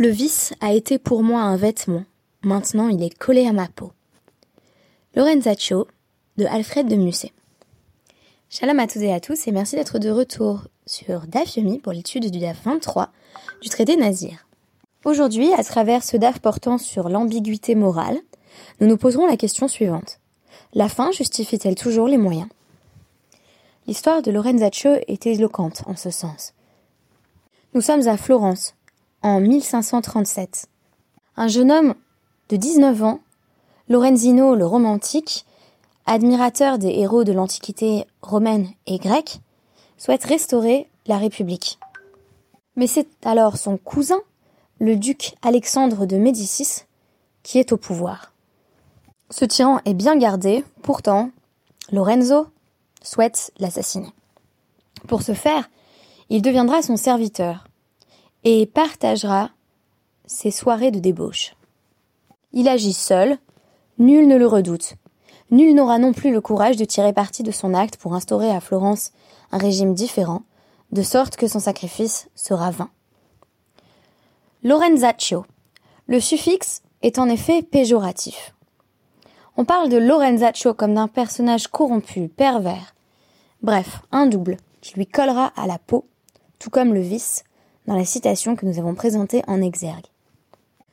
Le vice a été pour moi un vêtement, maintenant il est collé à ma peau. Lorenzaccio de Alfred de Musset. Shalom à toutes et à tous et merci d'être de retour sur DAF Yomi pour l'étude du DAF 23 du traité Nazir. Aujourd'hui, à travers ce DAF portant sur l'ambiguïté morale, nous nous poserons la question suivante. La fin justifie-t-elle toujours les moyens? L'histoire de Lorenzaccio est éloquente en ce sens. Nous sommes à Florence, en 1537. Un jeune homme de 19 ans, Lorenzino le romantique, admirateur des héros de l'Antiquité romaine et grecque, souhaite restaurer la République. Mais c'est alors son cousin, le duc Alexandre de Médicis, qui est au pouvoir. Ce tyran est bien gardé, pourtant, Lorenzo souhaite l'assassiner. Pour ce faire, il deviendra son serviteur, et partagera ses soirées de débauche. Il agit seul, nul ne le redoute. Nul n'aura non plus le courage de tirer parti de son acte pour instaurer à Florence un régime différent, de sorte que son sacrifice sera vain. Lorenzaccio. Le suffixe est en effet péjoratif. On parle de Lorenzaccio comme d'un personnage corrompu, pervers. Bref, un double qui lui collera à la peau, tout comme le vice, dans la citation que nous avons présentée en exergue.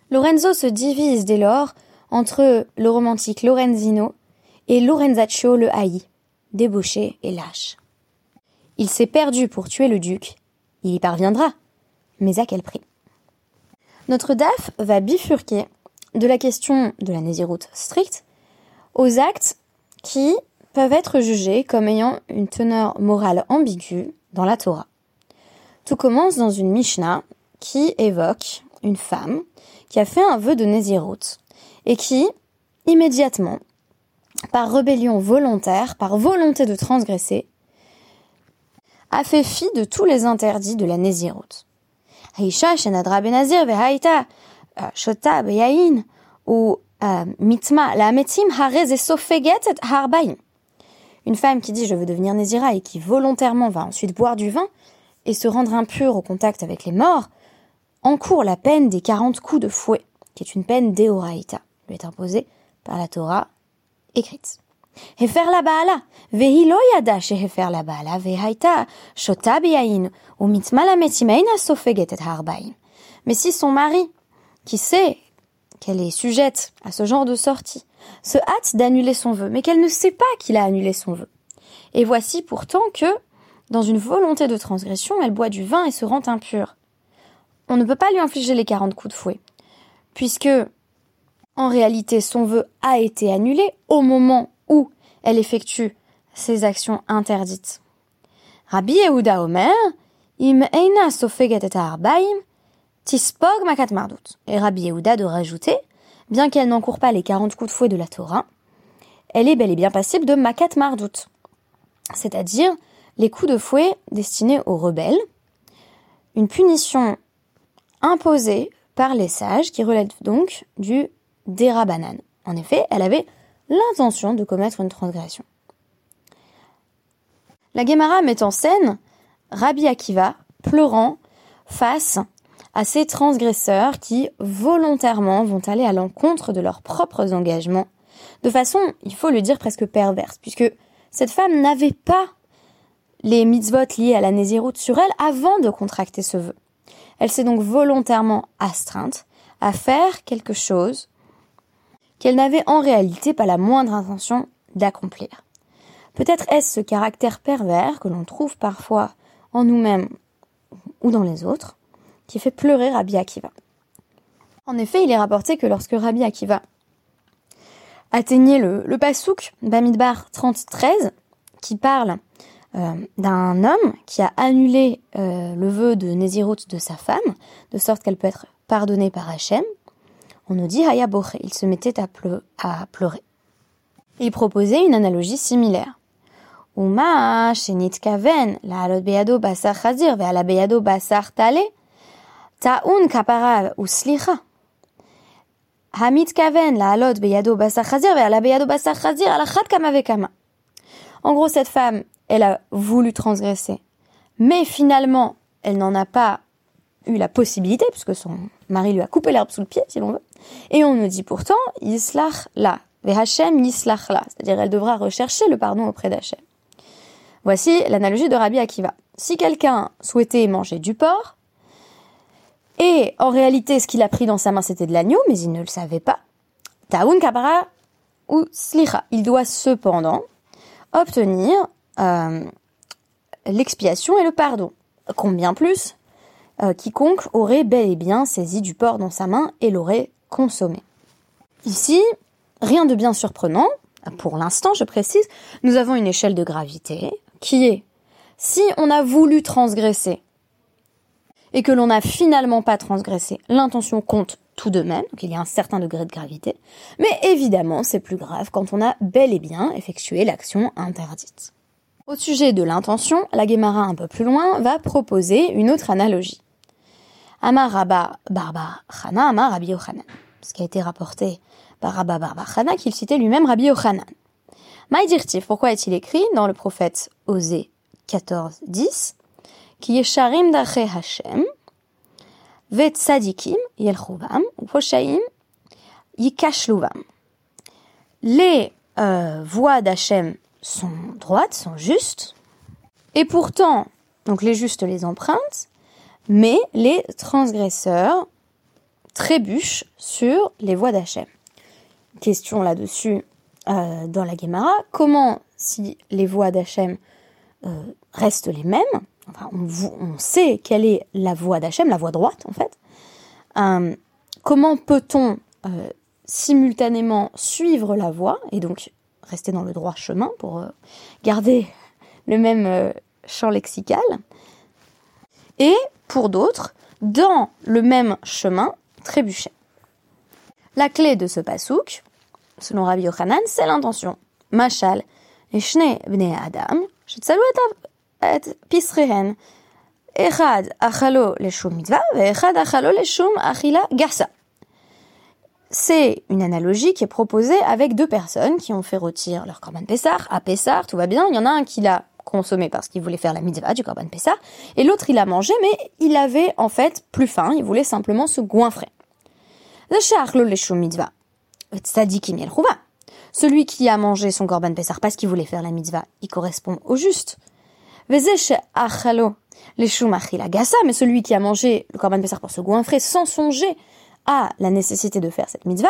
Lorenzo se divise dès lors entre le romantique Lorenzino et Lorenzaccio le haï, débauché et lâche. Il s'est perdu pour tuer le duc, il y parviendra, mais à quel prix? Notre DAF va bifurquer de la question de la nésiroute stricte aux actes qui peuvent être jugés comme ayant une teneur morale ambiguë dans la Torah. Tout commence dans une Mishnah qui évoque une femme qui a fait un vœu de Nézirut et qui, immédiatement, par rébellion volontaire, par volonté de transgresser, a fait fi de tous les interdits de la Nézirut. shenadra benazir vehaita euh, shota beyain ou euh, mitma la metim harez et harbaim. Une femme qui dit je veux devenir Nézira et qui volontairement va ensuite boire du vin, et se rendre impur au contact avec les morts, encourt la peine des 40 coups de fouet, qui est une peine d'Eoraïta, lui est imposée par la Torah écrite. Hefer la baala, vehi lo yada shehefer la baala, vehaita shota ou mitma la metimeina sofeget et harbaim. Mais si son mari, qui sait qu'elle est sujette à ce genre de sortie, se hâte d'annuler son vœu, mais qu'elle ne sait pas qu'il a annulé son vœu. Et voici pourtant que dans une volonté de transgression, elle boit du vin et se rend impure. On ne peut pas lui infliger les 40 coups de fouet, puisque, en réalité, son vœu a été annulé au moment où elle effectue ses actions interdites. Rabbi Yehuda Omer, im eina tispog makat mardut. Et Rabbi Yehuda de rajouter, bien qu'elle n'encourt pas les 40 coups de fouet de la Torah, elle est bel et bien passible de makat mardut. C'est-à-dire les coups de fouet destinés aux rebelles, une punition imposée par les sages qui relève donc du dérabanan. En effet, elle avait l'intention de commettre une transgression. La Gemara met en scène Rabbi Akiva pleurant face à ces transgresseurs qui volontairement vont aller à l'encontre de leurs propres engagements, de façon, il faut le dire, presque perverse, puisque cette femme n'avait pas les mitzvot liés à la Nézirut sur elle avant de contracter ce vœu. Elle s'est donc volontairement astreinte à faire quelque chose qu'elle n'avait en réalité pas la moindre intention d'accomplir. Peut-être est-ce ce caractère pervers que l'on trouve parfois en nous-mêmes ou dans les autres qui fait pleurer Rabbi Akiva. En effet, il est rapporté que lorsque Rabbi Akiva atteignait le, le Pasouk, Bamidbar 30-13, qui parle euh, d'un homme qui a annulé euh, le vœu de Nézirut de sa femme, de sorte qu'elle peut être pardonnée par Hachem, on nous dit Haya il se mettait à, pleurer. Il proposait une analogie similaire. Uma shenit kaven la alot beyado basar chazir ve ala beyado basar tale ta'un kapara ou slicha. Hamit kaven la alot beyado basar chazir ve ala beyado basar chazir ala chat kama kama. En gros, cette femme elle a voulu transgresser. Mais finalement, elle n'en a pas eu la possibilité, puisque son mari lui a coupé l'herbe sous le pied, si l'on veut. Et on nous dit pourtant, Yislach la, Vehachem Yislach la, c'est-à-dire elle devra rechercher le pardon auprès d'Hachem. Voici l'analogie de Rabbi Akiva. Si quelqu'un souhaitait manger du porc, et en réalité ce qu'il a pris dans sa main c'était de l'agneau, mais il ne le savait pas, Taoun Kapara ou Slicha, il doit cependant obtenir euh, l'expiation et le pardon. Combien plus euh, quiconque aurait bel et bien saisi du porc dans sa main et l'aurait consommé. Ici, rien de bien surprenant, pour l'instant je précise, nous avons une échelle de gravité qui est si on a voulu transgresser et que l'on n'a finalement pas transgressé, l'intention compte tout de même, donc il y a un certain degré de gravité, mais évidemment c'est plus grave quand on a bel et bien effectué l'action interdite. Au sujet de l'intention, la Guémara un peu plus loin va proposer une autre analogie. Amar Rabba Barba Chana, Amar Rabbi Yochanan. Ce qui a été rapporté par Rabba Barba Chana, qu'il citait lui-même Rabbi Yochanan. Maïdirtif, pourquoi est-il écrit dans le prophète Osée 14, 10 Qui est Sharim Hashem, Les euh, voix d'Hachem sont droites, sont justes, et pourtant, donc les justes les empruntent, mais les transgresseurs trébuchent sur les voies d'Hachem. Question là-dessus euh, dans la Gemara, comment si les voies d'Hachem euh, restent les mêmes, on, sait quelle est la voie d'Hachem, la voie droite en fait, euh, comment peut-on simultanément suivre la voie et donc rester dans le droit chemin pour garder le même champ lexical et pour d'autres, dans le même chemin, trébucher. La clé de ce pasouk, selon Rabbi Yochanan, c'est l'intention. Machal, C'est une analogie qui est proposée avec deux personnes qui ont fait rôtir leur korban Pessah à Pessah, tout va bien. Il y en a un qui l'a consommé parce qu'il voulait faire la mitzvah du korban Pessah, et l'autre il a mangé, mais il avait en fait plus faim, il voulait simplement se goinfrer. Celui qui a mangé son korban Pessah parce qu'il voulait faire la mitzvah, il correspond au juste. Mais celui qui a mangé le korban Pessah pour se goinfrer sans songer à la nécessité de faire cette mitzvah,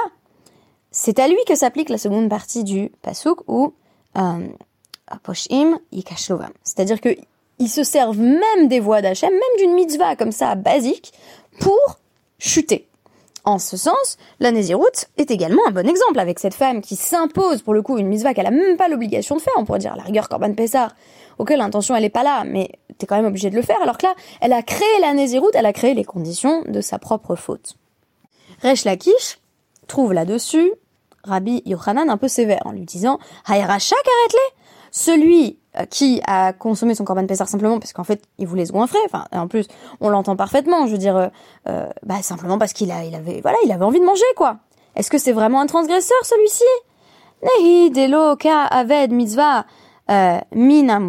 c'est à lui que s'applique la seconde partie du pasuk où euh, c'est-à-dire que ils se servent même des voix d'Hachem, même d'une mitzvah comme ça basique, pour chuter. En ce sens, la Néziroute est également un bon exemple avec cette femme qui s'impose pour le coup une mitzvah qu'elle a même pas l'obligation de faire. On pourrait dire la rigueur Corban Pessar, auquel l'intention elle est pas là, mais t'es quand même obligé de le faire. Alors que là, elle a créé la Néziroute, elle a créé les conditions de sa propre faute. Resh Lakish trouve là-dessus Rabbi Yochanan un peu sévère en lui disant Hayarachak arrête-les celui euh, qui a consommé son corban Pessar simplement parce qu'en fait il voulait se goinfrer, enfin en plus on l'entend parfaitement, je veux dire, euh, euh, bah simplement parce qu'il a, il avait, voilà, il avait envie de manger quoi. Est-ce que c'est vraiment un transgresseur celui-ci? Nehi delo ka aved mitzvah mina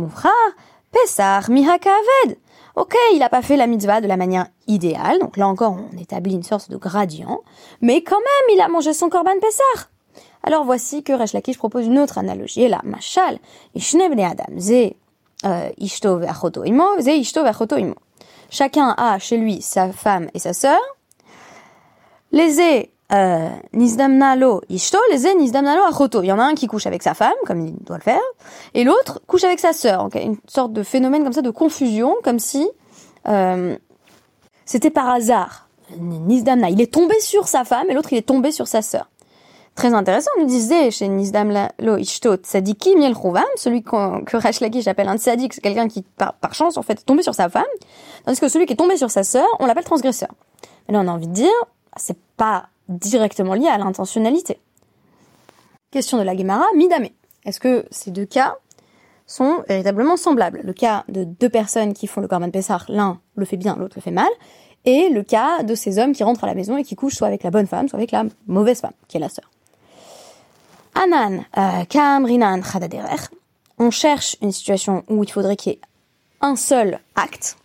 pesar mihaka aved. Ok, il n'a pas fait la mitzvah de la manière idéale, donc là encore on établit une sorte de gradient, mais quand même il a mangé son corban Pessar. Alors voici que Resh propose une autre analogie. Et là, Mashal, Ishne Adam, ze euh, ishto imo, ze imo. Chacun a chez lui sa femme et sa sœur. Les euh, nizdamnalo ishto, nizdamnalo achoto. Il y en a un qui couche avec sa femme, comme il doit le faire, et l'autre couche avec sa sœur. Okay une sorte de phénomène comme ça de confusion, comme si euh, c'était par hasard. Nizdamna, il est tombé sur sa femme et l'autre il est tombé sur sa sœur très intéressant. On nous disait chez Nizdam lo ishto tzadiki miel celui que Rash Lakish appelle un tzadik, c'est quelqu'un qui, par, chance, en fait, est tombé sur sa femme, tandis que celui qui est tombé sur sa sœur, on l'appelle transgresseur. Mais là, on a envie de dire, c'est pas directement lié à l'intentionnalité. Question de la Gemara, midame. Est-ce que ces deux cas sont véritablement semblables? Le cas de deux personnes qui font le Korban Pessah, l'un le fait bien, l'autre le fait mal, et le cas de ces hommes qui rentrent à la maison et qui couchent soit avec la bonne femme, soit avec la mauvaise femme, qui est la sœur. Anan, euh, Kam, Rinan, On cherche une situation où il faudrait qu'il y ait un seul acte.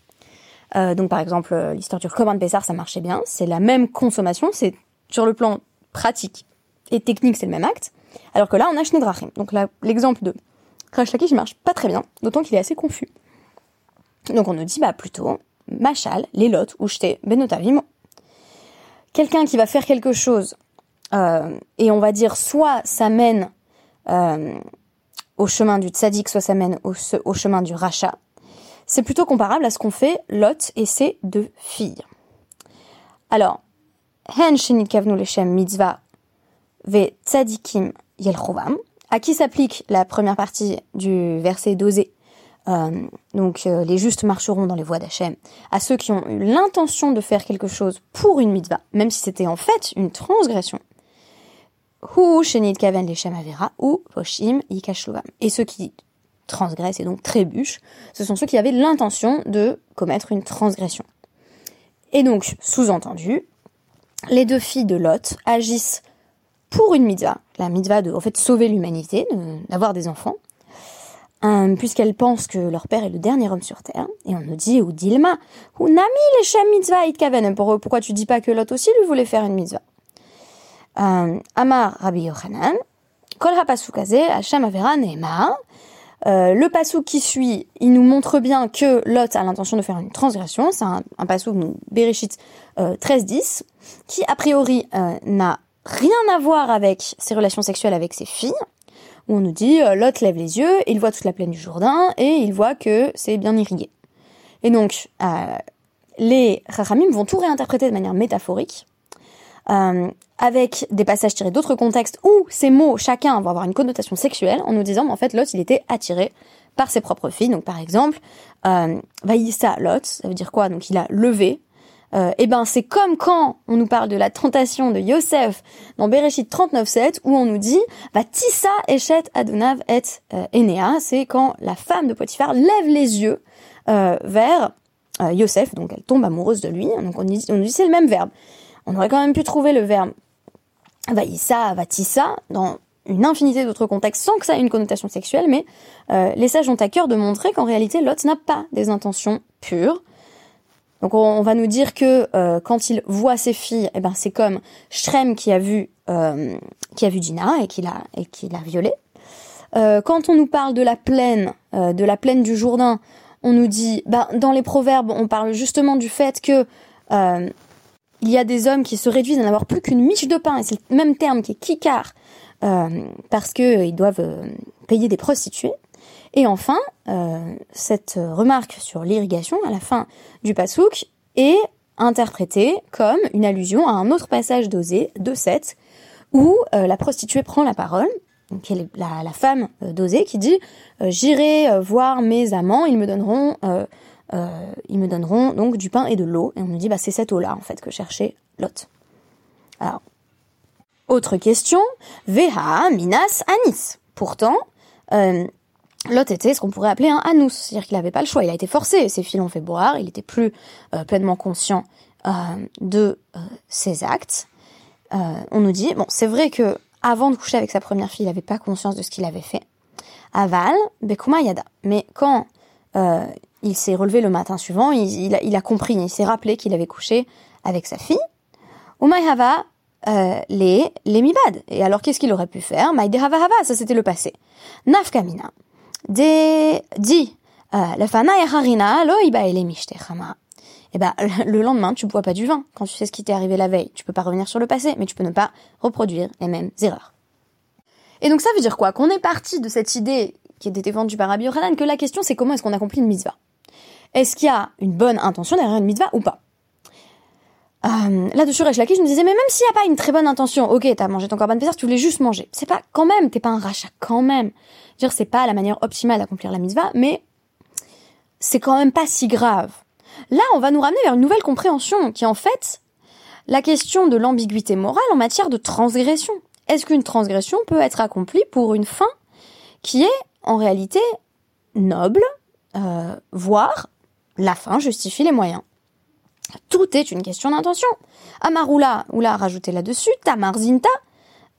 Euh, donc par exemple, euh, l'histoire du Corban Pessar, ça marchait bien. C'est la même consommation, c'est sur le plan pratique et technique, c'est le même acte. Alors que là, on a Shnedrachim. Donc l'exemple de Rash Lakish marche pas très bien, d'autant qu'il est assez confus. Donc on nous dit bah plutôt Machal, ou jeté Benotavim. Quelqu'un qui va faire quelque chose, euh, et on va dire soit ça mène euh, au chemin du tzaddik, soit ça mène au, au chemin du rachat. C'est plutôt comparable à ce qu'ont fait Lot et ses deux filles. Alors, Hen Shinit Kavnu Leshem Mitzvah Ve Tzadikim Yelchovam, à qui s'applique la première partie du verset d'Osée euh, donc euh, les justes marcheront dans les voies d'Hachem, à ceux qui ont eu l'intention de faire quelque chose pour une mitzvah, même si c'était en fait une transgression. Hu kaven leshem avera ou voshim yikashluvam. Et ceux qui transgressent et donc trébuchent, ce sont ceux qui avaient l'intention de commettre une transgression. Et donc, sous-entendu, les deux filles de Lot agissent pour une mitzvah, la mitzvah de en fait sauver l'humanité, d'avoir des enfants, euh, puisqu'elles pensent que leur père est le dernier homme sur terre. Et on nous dit, ou Dilma, ou Nami les mitzvah itkaven. Pourquoi tu dis pas que Lot aussi lui voulait faire une mitzvah? Euh, Amar Rabbi Yochanan, Kol hapasukaze, Hashem avera neema. Euh, le pasouk qui suit, il nous montre bien que Lot a l'intention de faire une transgression. C'est un, un Bereshit euh, 13-10, qui a priori euh, n'a rien à voir avec ses relations sexuelles avec ses filles où on nous dit euh, Lot lève les yeux, il voit toute la plaine du Jourdain et il voit que c'est bien irrigué. Et donc, euh, les Rachamim vont tout réinterpréter de manière métaphorique, avec des passages tirés d'autres contextes où ces mots, chacun, vont avoir une connotation sexuelle, en nous disant, en fait, Lot, il était attiré par ses propres filles. Donc, par exemple, euh, Vaïssa Lot, ça veut dire quoi? Donc, il a levé euh, eh ben c'est comme quand on nous parle de la tentation de Yosef dans Bereshit 39.7 où on nous dit va Tissa Eshet Adonav et euh, Enea, c'est quand la femme de Potiphar lève les yeux euh, vers Yosef, donc elle tombe amoureuse de lui, donc on, dit, dit c'est le même verbe. On aurait quand même pu trouver le verbe Vaïssa, Vatissa dans une infinité d'autres contextes sans que ça ait une connotation sexuelle, mais les sages ont à cœur de montrer qu'en réalité Lot n'a pas des intentions pures, donc on, va nous dire que euh, quand il voit ses filles, eh ben c'est comme Shrem qui a vu euh, qui a vu Dina et qui l'a et qui l'a violée. Euh, quand on nous parle de la plaine, de la plaine du Jourdain, on nous dit, ben, dans les proverbes, on parle justement du fait que il y a des hommes qui se réduisent à n'avoir plus qu'une miche de pain, et c'est le même terme qui est kikar, parce que ils doivent payer des prostituées. Et enfin, euh, cette remarque sur l'irrigation à la fin du pasouk est interprétée comme une allusion à un autre passage d'Osée, de 7, où euh, la prostituée prend la parole, donc la, la femme euh, d'Osée qui dit J'irai voir mes amants, ils me donneront, ils me donneront donc du pain et de l'eau. Et on nous dit bah c'est cette eau-là en fait que cherchait Lot. Alors, autre question, Veha Minas Anis. Pourtant, Lot était ce qu'on pourrait appeler un anus, c'est-à-dire qu'il n'avait pas le choix, il a été forcé, ses filles l'ont fait boire, il était plus euh, pleinement conscient euh, de euh, ses actes. on nous dit, bon, c'est vrai que avant de coucher avec sa première fille, il n'avait pas conscience de ce qu'il avait fait. Aval, Bekuma Yada. Mais quand il s'est relevé le matin suivant, il, a, il a, compris, il s'est rappelé qu'il avait couché avec sa fille. Umayhava, les, les mibad. Et alors, qu'est-ce qu'il aurait pu faire? Maïdehava hava, ça c'était le passé. Nafkamina dit euh, la fana harina lo Eh ben, le lendemain, tu bois pas du vin. Quand tu sais ce qui t'est arrivé la veille, tu peux pas revenir sur le passé, mais tu peux ne pas reproduire les mêmes erreurs. Et donc ça veut dire quoi? Qu'on est parti de cette idée qui était défendue par Rabbi Yochanan, que la question c'est comment est-ce qu'on accomplit une mitzvah? Est-ce qu'il y a une bonne intention derrière une mitzvah ou pas? Euh, Là-dessus, Resh Lakish me disais, mais même s'il n'y a pas une très bonne intention, ok, t'as mangé ton corban Pessah, tu voulais juste manger. C'est pas, quand même, t'es pas un rachat, quand même dire c'est pas la manière optimale d'accomplir la mitzvah, mais c'est quand même pas si grave. Là, on va nous ramener vers une nouvelle compréhension qui est en fait la question de l'ambiguïté morale en matière de transgression. Est-ce qu'une transgression peut être accomplie pour une fin qui est en réalité noble, euh, voire la fin justifie les moyens? Tout est une question d'intention. Amarula, oula, rajouté là-dessus, Tamar Zinta,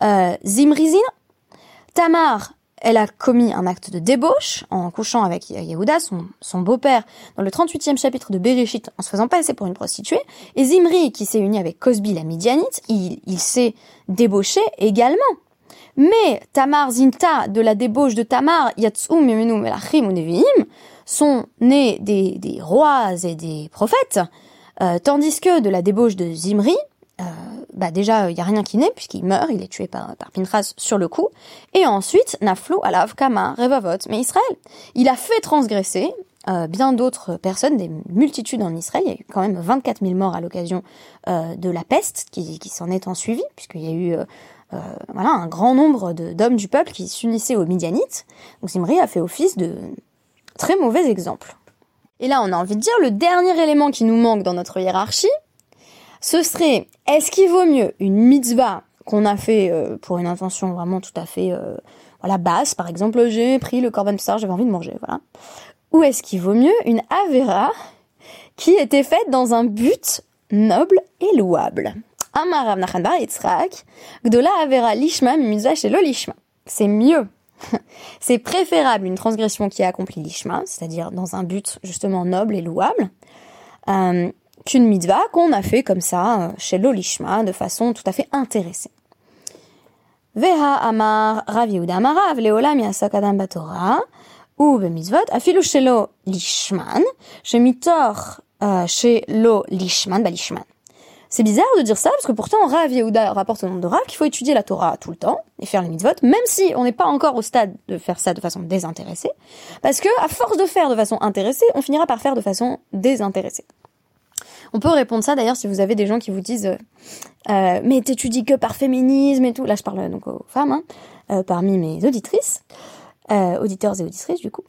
euh, Zimrizin, Tamar elle a commis un acte de débauche en couchant avec Yehuda, son, beau-père, dans le 38e chapitre de Bereshit, en se faisant passer pour une prostituée. Et Zimri, qui s'est uni avec Cosby, la Midianite, il, s'est débauché également. Mais Tamar Zinta, de la débauche de Tamar, Yatsum Memenu Melachim ou sont nés des, rois et des prophètes, euh, tandis que de la débauche de Zimri, bah déjà il y a rien qui naît puisqu'il meurt, il est tué par, par Pinchas sur le coup, et ensuite Naflo Alav Kama Revavot, mais Israël, il a fait transgresser euh, bien d'autres personnes, des multitudes en Israël. Il y a eu quand même 24 000 morts à l'occasion euh, de la peste qui, qui s'en est en suivi, puisqu'il y a eu euh, euh voilà un grand nombre d'hommes du peuple qui s'unissaient aux Midianites. Donc Zimri a fait office de très mauvais exemple. Et là, on a envie de dire le dernier élément qui nous manque dans notre hiérarchie, ce serait est-ce qu'il vaut mieux une mitzvah qu'on a fait euh, pour une intention vraiment tout à fait euh, voilà basse, par exemple j'ai pris le korban psar, j'avais envie de manger, voilà. Ou est-ce qu'il vaut mieux une avera qui était faite dans un but noble et louable? Avera lishma lishma. C'est mieux. C'est préférable une transgression qui a accompli lishma, c'est-à-dire dans un but justement noble et louable, euh, qu'une mitzvah qu'on a fait comme ça euh, chez l'olishma de façon tout à fait intéressée. Veha amar Rav Yehuda amarav leolam yasak adam batora ou afilu shelo lishman shemitor euh, chez lo lishman balishman. C'est bizarre de dire ça parce que pourtant Rav Yehuda rapporte au nom de Rav qu'il faut étudier la Torah tout le temps et faire les mitzvot, même si on n'est pas encore au stade de faire ça de façon désintéressée, parce que à force de faire de façon intéressée, on finira par faire de façon désintéressée. On peut répondre ça d'ailleurs si vous avez des gens qui vous disent euh, euh mais t'étudies que par féminisme et tout. Là je parle donc aux femmes, hein, euh, parmi mes auditrices, euh, auditeurs et auditrices du coup.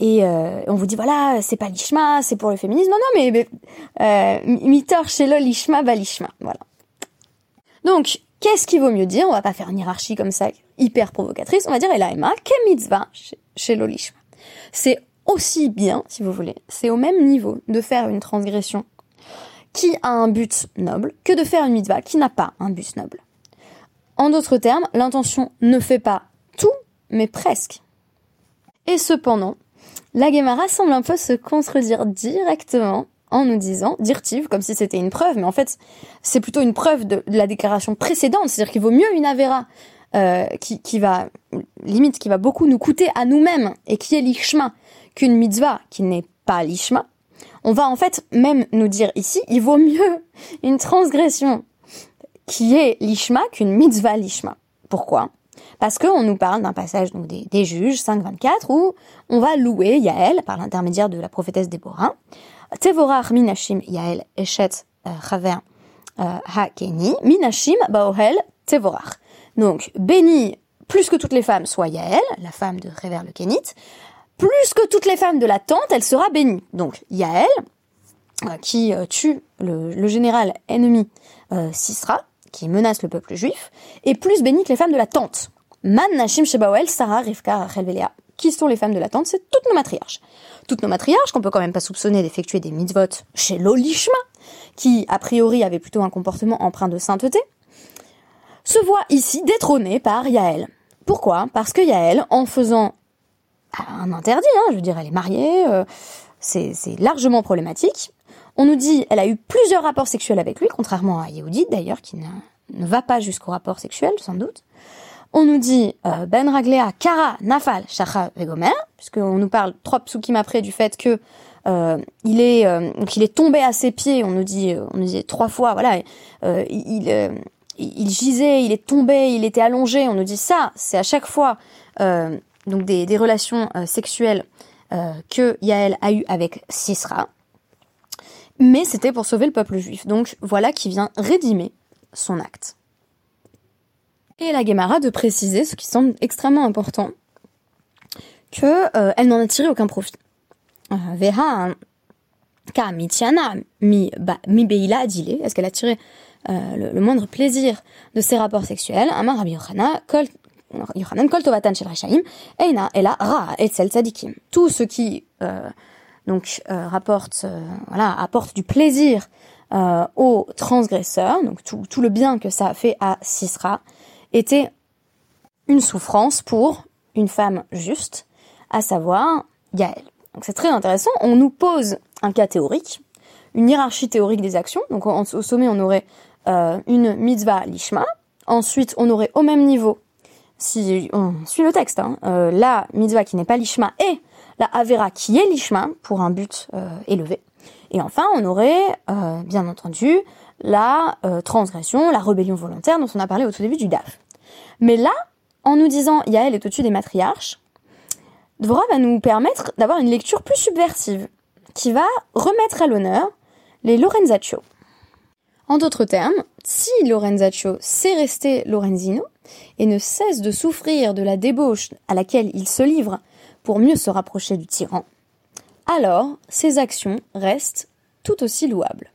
Et on vous dit voilà c'est pas l'ishma, c'est pour le féminisme. Non non mais, mais mitor chez l'ishma l'ishma voilà. Donc qu'est-ce qu'il vaut mieux dire? On va pas faire une hiérarchie comme ça hyper provocatrice. On va dire elaima ke mitzvah chez l'olishma. C'est aussi bien, si vous voulez, c'est au même niveau de faire une transgression qui a un but noble que de faire une mitzvah qui n'a pas un but noble. En d'autres termes, l'intention ne fait pas tout, mais presque. Et cependant, la Gemara semble un peu se contredire directement en nous disant, dirtive, comme si c'était une preuve, mais en fait, c'est plutôt une preuve de, la déclaration précédente, c'est-à-dire qu'il vaut mieux une Avera euh, qui, va, limite, qui va beaucoup nous coûter à nous-mêmes et qui est l'ishma, qu'une mitzvah qui n'est pas l'ishma, on va en fait même nous dire ici, il vaut mieux une transgression qui est l'ishma qu'une mitzvah l'ishma. Pourquoi? Parce qu'on nous parle d'un passage donc des, des juges 5.24 où on va louer Yael par l'intermédiaire de la prophétesse Déborah. Tevorach minashim Yael eshet euh, chaver euh, ha-keni minashim baohel tevorach. Donc béni plus que toutes les femmes soit Yael, la femme de Réver le Kénite, plus que toutes les femmes de la tente, elle sera bénie. Donc Yael, euh, qui euh, tue le, général ennemi euh, Sisra, qui menace le peuple juif, est plus bénie que les femmes de la tente. Man Nashim Shebaoel, Sarah, Rivka, Rachel. Qui sont les femmes de la tente? C'est toutes nos matriarches. Toutes nos matriarches, qu'on peut quand même pas soupçonner d'effectuer des mitzvot chez l'Olishma, qui a priori avait plutôt un comportement empreint de sainteté, se voit ici détrônée par Yael. Pourquoi? Parce que Yael, en faisant un interdit, hein, je veux dire, elle est mariée, euh, c'est largement problématique. On nous dit, elle a eu plusieurs rapports sexuels avec lui, contrairement à Yehudi d'ailleurs, qui ne, ne, va pas jusqu'au rapport sexuel, sans doute. On nous dit, euh, Ben Raglea, Kara, Nafal, Shacha, Vegomer, puisqu'on nous parle trois psukim après du fait que euh, il est euh, donc il est tombé à ses pieds. On nous dit, on nous dit trois fois, voilà, euh, il, il gisait, il est tombé, il était allongé. On nous dit ça, c'est à chaque fois donc des, relations euh, sexuelles euh, que Yael a eu avec Sisra. Mais c'était pour sauver le peuple juif. Donc voilà qui vient rédimer son acte. Et la Gemara de préciser, ce qui semble extrêmement important, que euh, n'en a tiré aucun profit. Veha ka mitiana mi mi beila adile. Est-ce qu'elle a tiré le, le, moindre plaisir de ses rapports sexuels? Amar Rabbi Yochana, kol tout ce qui euh, donc euh, rapporte euh, voilà apporte du plaisir aux transgresseurs, donc tout, le bien que ça a fait à Sisra était une souffrance pour une femme juste, à savoir Gaël. Donc c'est très intéressant. On nous pose un cas théorique, une hiérarchie théorique des actions. Donc au sommet, on aurait une mitzvah lishma. Ensuite, on aurait au même niveau, si on suit le texte, hein, euh, la mitzvah qui n'est pas lishma et la avera qui est lishma pour un but euh, élevé. Et enfin, on aurait, bien entendu, la transgression, la rébellion volontaire dont on a parlé au tout début du DAF. Mais là, en nous disant Yael est au-dessus des matriarches, Dvorah va nous permettre d'avoir une lecture plus subversive, qui va remettre à l'honneur les Lorenzaccio. En d'autres termes, si Lorenzaccio sait rester Lorenzino et ne cesse de souffrir de la débauche à laquelle il se livre pour mieux se rapprocher du tyran, alors ses actions restent tout aussi louables.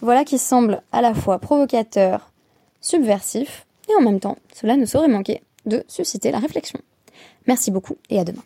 Voilà qui semble à la fois provocateur, subversif, et en même temps, cela ne saurait manquer de susciter la réflexion. Merci beaucoup et à demain.